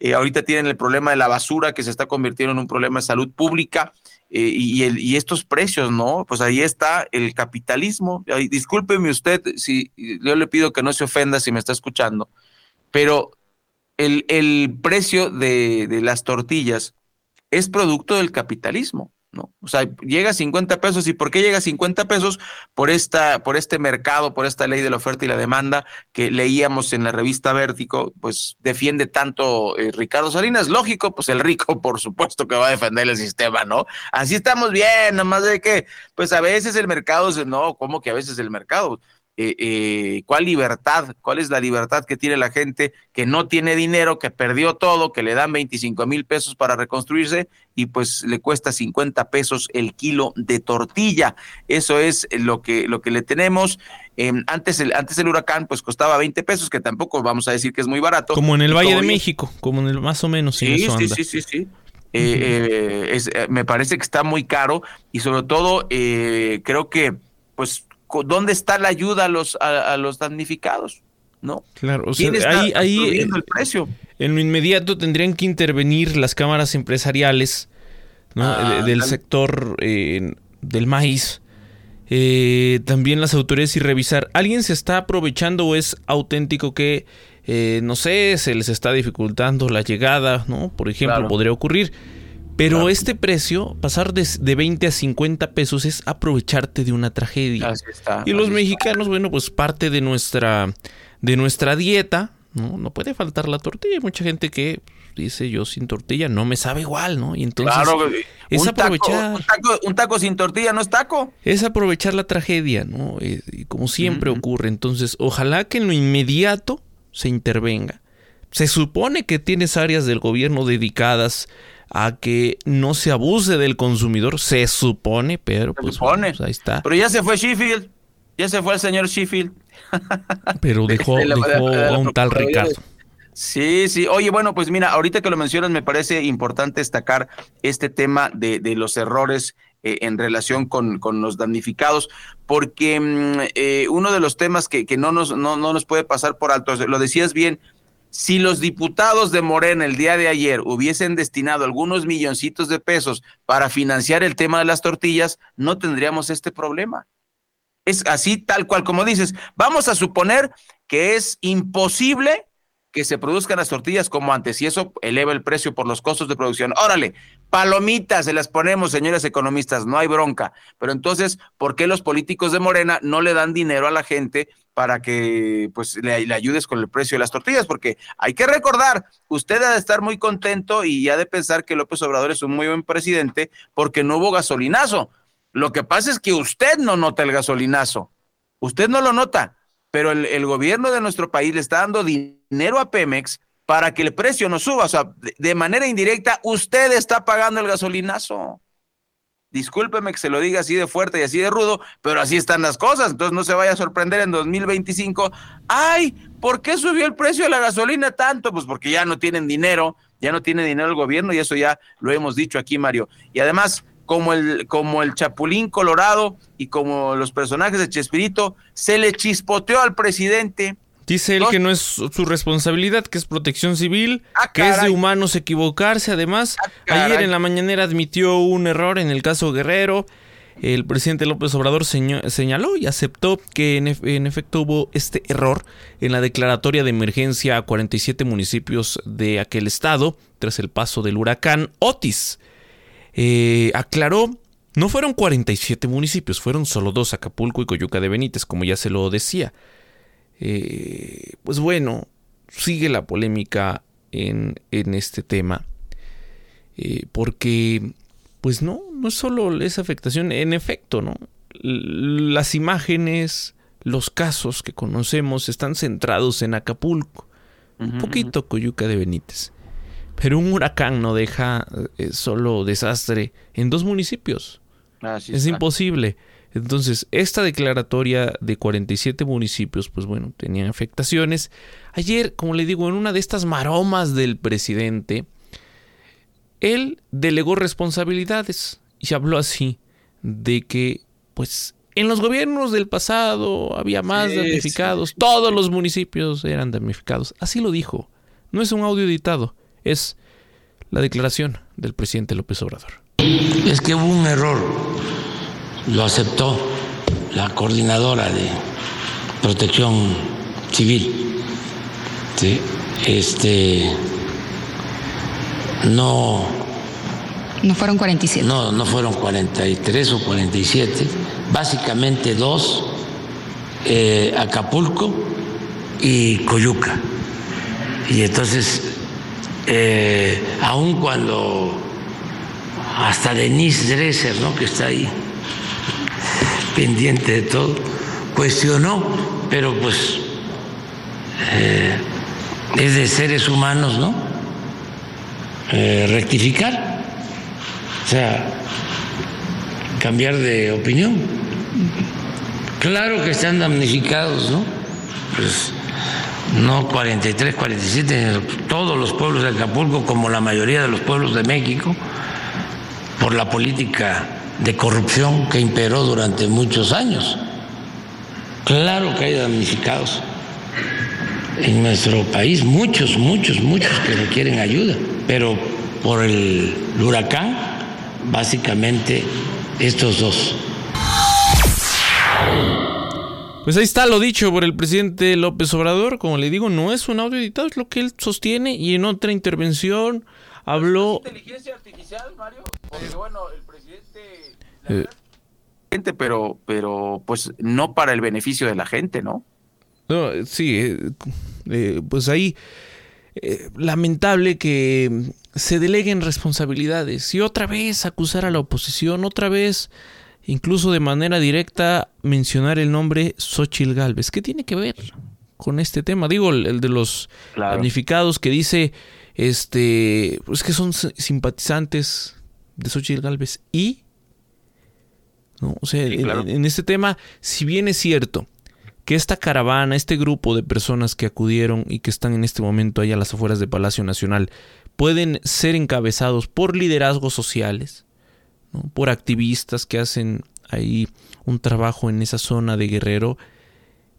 Eh, ahorita tienen el problema de la basura que se está convirtiendo en un problema de salud pública y, el, estos precios, ¿no? Pues ahí está el capitalismo. discúlpeme usted si yo le pido que no se ofenda si me está escuchando, pero el, el precio de, de las tortillas es producto del capitalismo. ¿no? O sea, llega a 50 pesos. ¿Y por qué llega a 50 pesos? Por, esta, por este mercado, por esta ley de la oferta y la demanda que leíamos en la revista Vértigo, pues defiende tanto eh, Ricardo Salinas. Lógico, pues el rico, por supuesto que va a defender el sistema, ¿no? Así estamos bien, nomás de que, pues a veces el mercado, no, ¿cómo que a veces el mercado? Eh, eh, cuál libertad, cuál es la libertad que tiene la gente que no tiene dinero, que perdió todo, que le dan 25 mil pesos para reconstruirse y pues le cuesta 50 pesos el kilo de tortilla. Eso es lo que, lo que le tenemos. Em, antes, el, antes el huracán pues costaba 20 pesos, que tampoco vamos a decir que es muy barato. Como en el Valle de México, como en el más o menos. Sí, sí, sí, sí, sí, eh, me parece que está muy caro y sobre todo creo que pues ¿dónde está la ayuda a los, a, los damnificados? ¿No? Claro, o sea, ahí, el precio? En lo inmediato tendrían que intervenir las cámaras empresariales ah, del sector eh, del maíz. Eh, también las autoridades y revisar, ¿alguien se está aprovechando o es auténtico que, eh, no sé, se les está dificultando la llegada, ¿no? Por ejemplo, podría ocurrir. Pero este precio, pasar de, de, 20 a 50 pesos es aprovecharte de una tragedia. Así está, y los mexicanos, bueno, pues parte de nuestra, de nuestra dieta, ¿no? No puede faltar la tortilla. Hay mucha gente que dice yo sin tortilla no me sabe igual, ¿no? Y entonces Claro, es un aprovechar Taco, un, taco, un taco sin tortilla no es taco. es aprovechar la tragedia, ¿no? Eh, Y como siempre ocurre. Entonces, ojalá que en lo inmediato se intervenga. Se supone que tienes áreas del gobierno dedicadas a que no se abuse del consumidor, se supone, pero pues, supone. pues, ahí está. Pero ya se fue Sheffield. Ya se fue el señor Sheffield. Pero dejó, de la- de la- dejó de la a un tal Ricardo. Sí, sí. Oye, bueno, pues mira, ahorita que lo mencionas, me parece importante destacar este tema de, de los errores eh, en relación con, con los damnificados, porque mm, eh, uno de los temas que, que no, nos, no, no nos puede pasar por alto, lo decías bien, si los diputados de Morena el día de ayer hubiesen destinado algunos milloncitos de pesos para financiar el tema de las tortillas, no tendríamos este problema. Es así tal cual como dices. Vamos a suponer que es imposible que se produzcan las tortillas como antes y eso eleva el precio por los costos de producción. Órale, palomitas se las ponemos, señores economistas, no hay bronca. Pero entonces, ¿por qué los políticos de Morena no le dan dinero a la gente para que pues le, ayudes con el precio de las tortillas? Porque hay que recordar, usted ha de estar muy contento y ha de pensar que López Obrador es un muy buen presidente porque no hubo gasolinazo. Lo que pasa es que usted no nota el gasolinazo. Usted no lo nota, pero el, gobierno de nuestro país le está dando dinero a Pemex para que el precio no suba. O sea, de manera indirecta, usted está pagando el gasolinazo. Discúlpeme que se lo diga así de fuerte y así de rudo, pero así están las cosas. Entonces no se vaya a sorprender en 2025. Ay, ¿por qué subió el precio de la gasolina tanto? Pues porque ya no tienen dinero, ya no tiene dinero el gobierno y eso ya lo hemos dicho aquí, Mario. Y además, como el, como el Chapulín Colorado y como los personajes de Chespirito, se le chispoteó al presidente. Dice él que no es su responsabilidad, que es protección civil, que es de humanos equivocarse. Además, caray. ayer en la mañanera admitió un error en el caso Guerrero. El presidente López Obrador señaló y aceptó que en, en efecto hubo este error en la declaratoria de emergencia a 47 municipios de aquel estado tras el paso del huracán Otis. Eh, aclaró, no fueron 47 municipios, fueron solo dos, Acapulco y Coyuca de Benítez, como ya se lo decía. Eh, pues bueno, sigue la polémica en, en este tema. Eh, porque, pues no, no es solo esa afectación, en efecto, ¿no? L- Las imágenes, los casos que conocemos están centrados en Acapulco, un poquito Coyuca de Benítez. Pero un huracán no deja eh, solo desastre en dos municipios. Es está. imposible. Entonces, esta declaratoria de 47 municipios, pues bueno, tenían afectaciones. Ayer, como le digo, en una de estas maromas del presidente, él delegó responsabilidades y habló así de que, pues, en los gobiernos del pasado había más Sí, damnificados, todos los municipios eran damnificados. Así lo dijo. No es un audio editado, es la declaración del presidente López Obrador. Es que hubo un error, lo aceptó la coordinadora de protección civil. ¿sí? Este, no, No fueron 47. no, no fueron 43 o 47, básicamente dos, eh, Acapulco y Coyuca. Y entonces, eh, aun cuando hasta Denise Dresser, ¿no? que está ahí pendiente de todo, cuestionó, pero pues eh, es de seres humanos, ¿no? Eh, rectificar, o sea, cambiar de opinión. Claro que están damnificados, ¿no? Pues no 43, 47, todos los pueblos de Acapulco, como la mayoría de los pueblos de México, por la política de corrupción que imperó durante muchos años. Claro que hay damnificados en nuestro país, muchos, muchos, muchos que requieren ayuda, pero por el huracán, básicamente estos dos. Pues ahí está lo dicho por el presidente López Obrador. Como le digo, no es un audio editado, es lo que él sostiene. Y en otra intervención habló. inteligencia artificial, Mario? Porque bueno, el presidente, eh, gente, pero, pero pues no para el beneficio de la gente, ¿no? no, sí, eh, eh, pues ahí eh, lamentable que se deleguen responsabilidades y otra vez acusar a la oposición, otra vez incluso de manera directa mencionar el nombre Xochil Galvez. ¿Qué tiene que ver con este tema? Digo, el, de los damnificados que dice este pues que son simpatizantes de Xochitl Galvez y ¿no? o sea, en, este tema, si bien es cierto que esta caravana, este grupo de personas que acudieron y que están en este momento ahí a las afueras de Palacio Nacional, pueden ser encabezados por liderazgos sociales, por activistas que hacen ahí un trabajo en esa zona de Guerrero,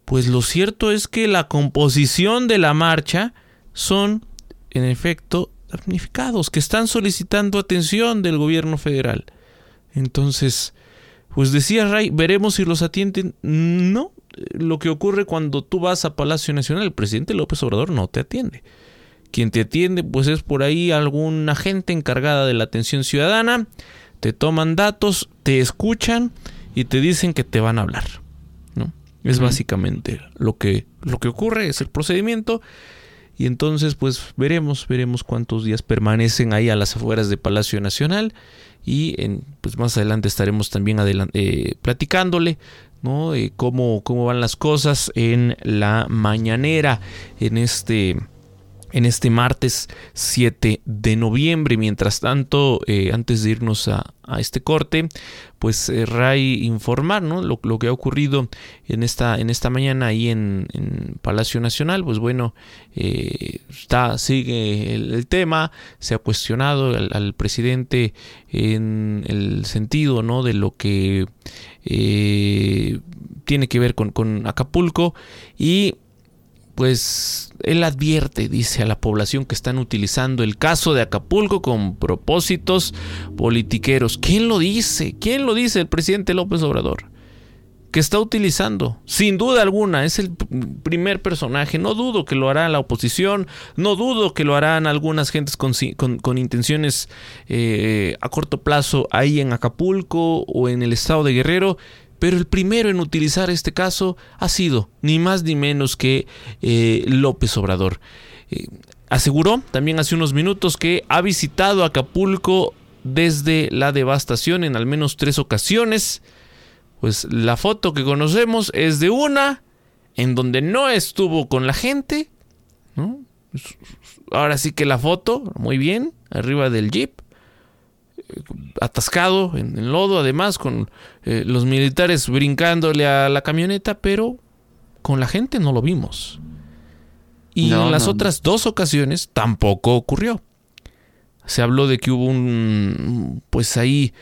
pues lo cierto es que la composición de la marcha son, en efecto, damnificados que están solicitando atención del gobierno federal. Entonces, pues decía Ray, veremos si los atienden. No, lo que ocurre cuando tú vas a Palacio Nacional, el presidente López Obrador no te atiende. Quien te atiende, pues es por ahí algún agente encargada de la atención ciudadana. Te toman datos, te escuchan y te dicen que te van a hablar. ¿no? Es básicamente lo que, lo que ocurre, es el procedimiento. Y entonces, pues veremos, veremos cuántos días permanecen ahí a las afueras de Palacio Nacional. Y en, pues más adelante estaremos también eh, platicándole ¿no? cómo, cómo van las cosas en la mañanera, en este en este martes 7 de noviembre. Mientras tanto, eh, antes de irnos a, este corte, pues eh, Ray informar ¿no? lo, que ha ocurrido en esta, en esta mañana ahí en, Palacio Nacional. Pues bueno, eh, está, sigue el, tema, se ha cuestionado al, presidente en el sentido ¿no? de lo que tiene que ver con, con Acapulco y pues él advierte, dice a la población que están utilizando el caso de Acapulco con propósitos politiqueros. ¿Quién lo dice? ¿Quién lo dice? El presidente López Obrador. Que está utilizando, sin duda alguna, es el primer personaje. No dudo que lo hará la oposición, no dudo que lo harán algunas gentes con, intenciones eh, a corto plazo ahí en Acapulco o en el estado de Guerrero pero el primero en utilizar este caso ha sido ni más ni menos que eh, López Obrador. Eh, aseguró también hace unos minutos que ha visitado Acapulco desde la devastación en al menos tres ocasiones. Pues la foto que conocemos es de una en donde no estuvo con la gente. Ahora sí que la foto, muy bien, arriba del jeep atascado en, lodo, además con eh, los militares brincándole a la camioneta, pero con la gente no lo vimos. Y en las otras dos ocasiones tampoco ocurrió. Se habló de que hubo un, pues ahí,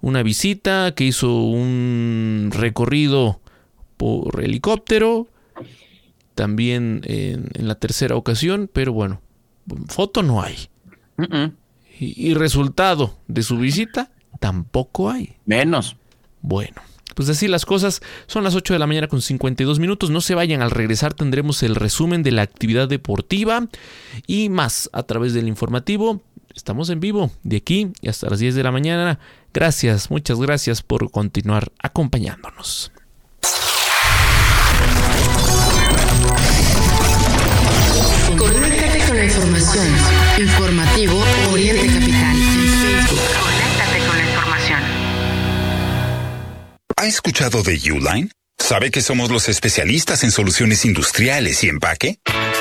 una visita, que hizo un recorrido por helicóptero, también en, la tercera ocasión, pero bueno, foto no hay. Y, resultado de su visita, tampoco hay. Menos. Bueno. Pues así las cosas, son las 8 de la mañana con 52 minutos, no se vayan, al regresar tendremos el resumen de la actividad deportiva y más a través del informativo. Estamos en vivo de aquí y hasta las 10 de la mañana. Gracias, muchas gracias por continuar acompañándonos. Información. Informativo Oriente Capital. Conéctate con la información. ¿Ha escuchado de Uline? ¿Sabe que somos los especialistas en soluciones industriales y empaque?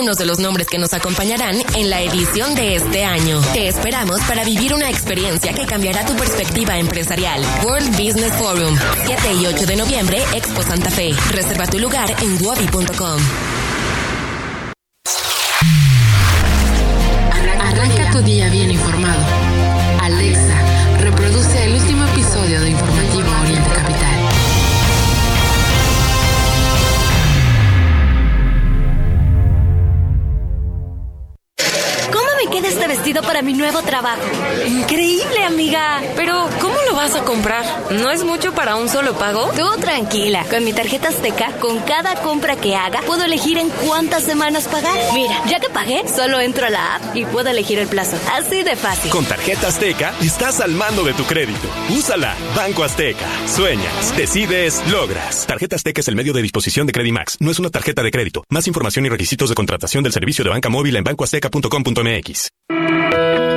de los nombres que nos acompañarán en la edición de este año. Te esperamos para vivir una experiencia que cambiará tu perspectiva empresarial. World Business Forum, 7 y 8 de noviembre, Expo Santa Fe. Reserva tu lugar en wabi.com. para mi nuevo trabajo? Increíble, amiga. Pero, ¿cómo lo vas a comprar? ¿No es mucho para un solo pago? Tú tranquila. Con mi tarjeta Azteca, con cada compra que haga, puedo elegir en cuántas semanas pagar. Mira, ya que pagué, solo entro a la app y puedo elegir el plazo. Así de fácil. Con tarjeta Azteca, estás al mando de tu crédito. Úsala. Banco Azteca. Sueñas, decides, logras. Tarjeta Azteca es el medio de disposición de Credimax. No es una tarjeta de crédito. Más información y requisitos de contratación del servicio de banca móvil en bancoazteca.com.mx.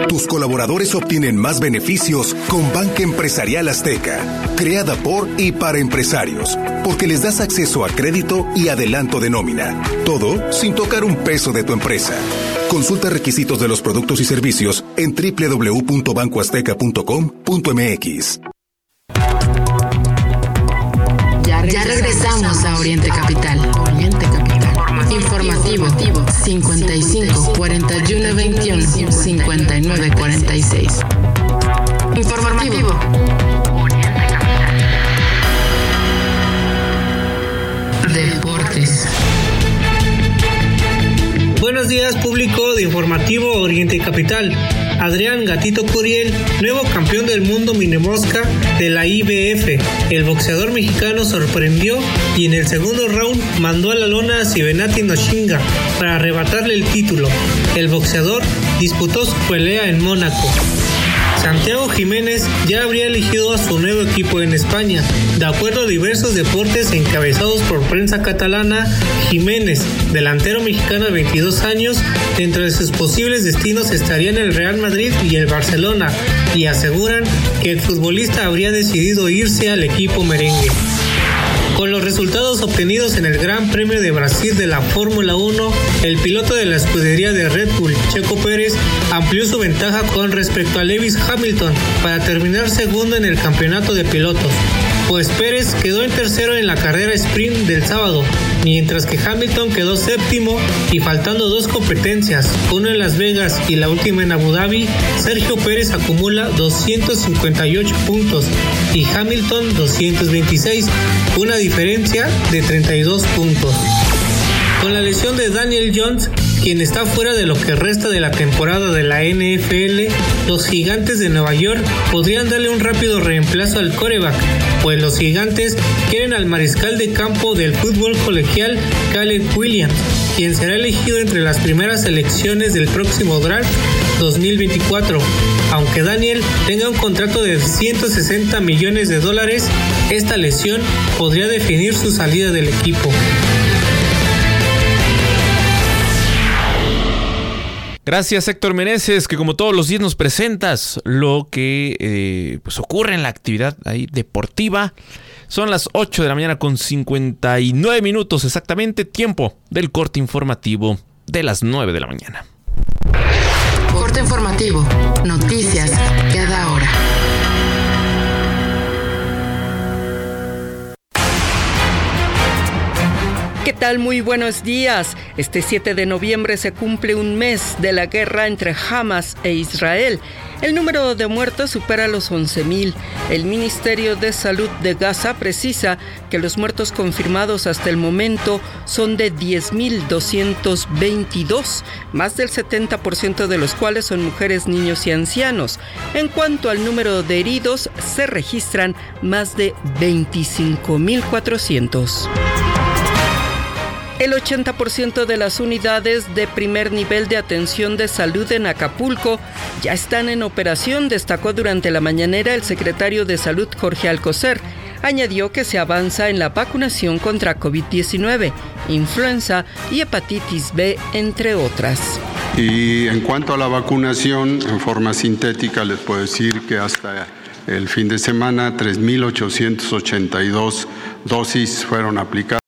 Tus colaboradores obtienen más beneficios con Banca Empresarial Azteca, creada por y para empresarios, porque les das acceso a crédito y adelanto de nómina. Todo sin tocar un peso de tu empresa. Consulta requisitos de los productos y servicios en www.bancoazteca.com.mx. Ya, regresamos a Oriente Capital. Oriente Capital. Informativo 55 41 21 59 46. Informativo. Deportes. Buenos días público de Informativo Oriente Capital. Adrián Gatito Curiel, nuevo campeón del mundo minemosca de la IBF. El boxeador mexicano sorprendió y en el segundo round mandó a la lona a Sibenati Noshinga para arrebatarle el título. El boxeador disputó su pelea en Mónaco. Santiago Jiménez ya habría elegido a su nuevo equipo en España. De acuerdo a diversos deportes encabezados por prensa catalana, Jiménez, delantero mexicano de 22 años, dentro de sus posibles destinos estarían el Real Madrid y el Barcelona, y aseguran que el futbolista habría decidido irse al equipo merengue. Con los resultados obtenidos en el Gran Premio de Brasil de la Fórmula 1, el piloto de la escudería de Red Bull, Checo Pérez, amplió su ventaja con respecto a Lewis Hamilton para terminar segundo en el campeonato de pilotos, pues Pérez quedó en tercero en la carrera sprint del sábado, mientras que Hamilton quedó séptimo y faltando dos competencias, uno en Las Vegas y la última en Abu Dhabi, Sergio Pérez acumula 258 puntos y Hamilton 226, una diferencia de 32 puntos. Con la lesión de Daniel Jones, quien está fuera de lo que resta de la temporada de la NFL, los gigantes de Nueva York podrían darle un rápido reemplazo al coreback, pues los gigantes quieren al mariscal de campo del fútbol colegial Caleb Williams, quien será elegido entre las primeras selecciones del próximo draft 2024. Aunque Daniel tenga un contrato de 160 millones de dólares, esta lesión podría definir su salida del equipo. Gracias Héctor Meneses, que como todos los días nos presentas lo que eh, pues ocurre en la actividad ahí deportiva. Son las 8 de la mañana con 59 minutos exactamente, tiempo del corte informativo de las 9 de la mañana. Corte informativo, noticias ¿Qué tal? Muy buenos días. Este 7 de noviembre se cumple un mes de la guerra entre Hamas e Israel. El número de muertos supera los 11.000. El Ministerio de Salud de Gaza precisa que los muertos confirmados hasta el momento son de 10.222, más del 70% de los cuales son mujeres, niños y ancianos. En cuanto al número de heridos, se registran más de 25.400. El 80% de las unidades de primer nivel de atención de salud en Acapulco ya están en operación, destacó durante la mañanera el secretario de Salud Jorge Alcocer. Añadió que se avanza en la vacunación contra COVID-19, influenza y hepatitis B, entre otras. Y en cuanto a la vacunación, en forma sintética, les puedo decir que hasta el fin de semana 3.882 dosis fueron aplicadas.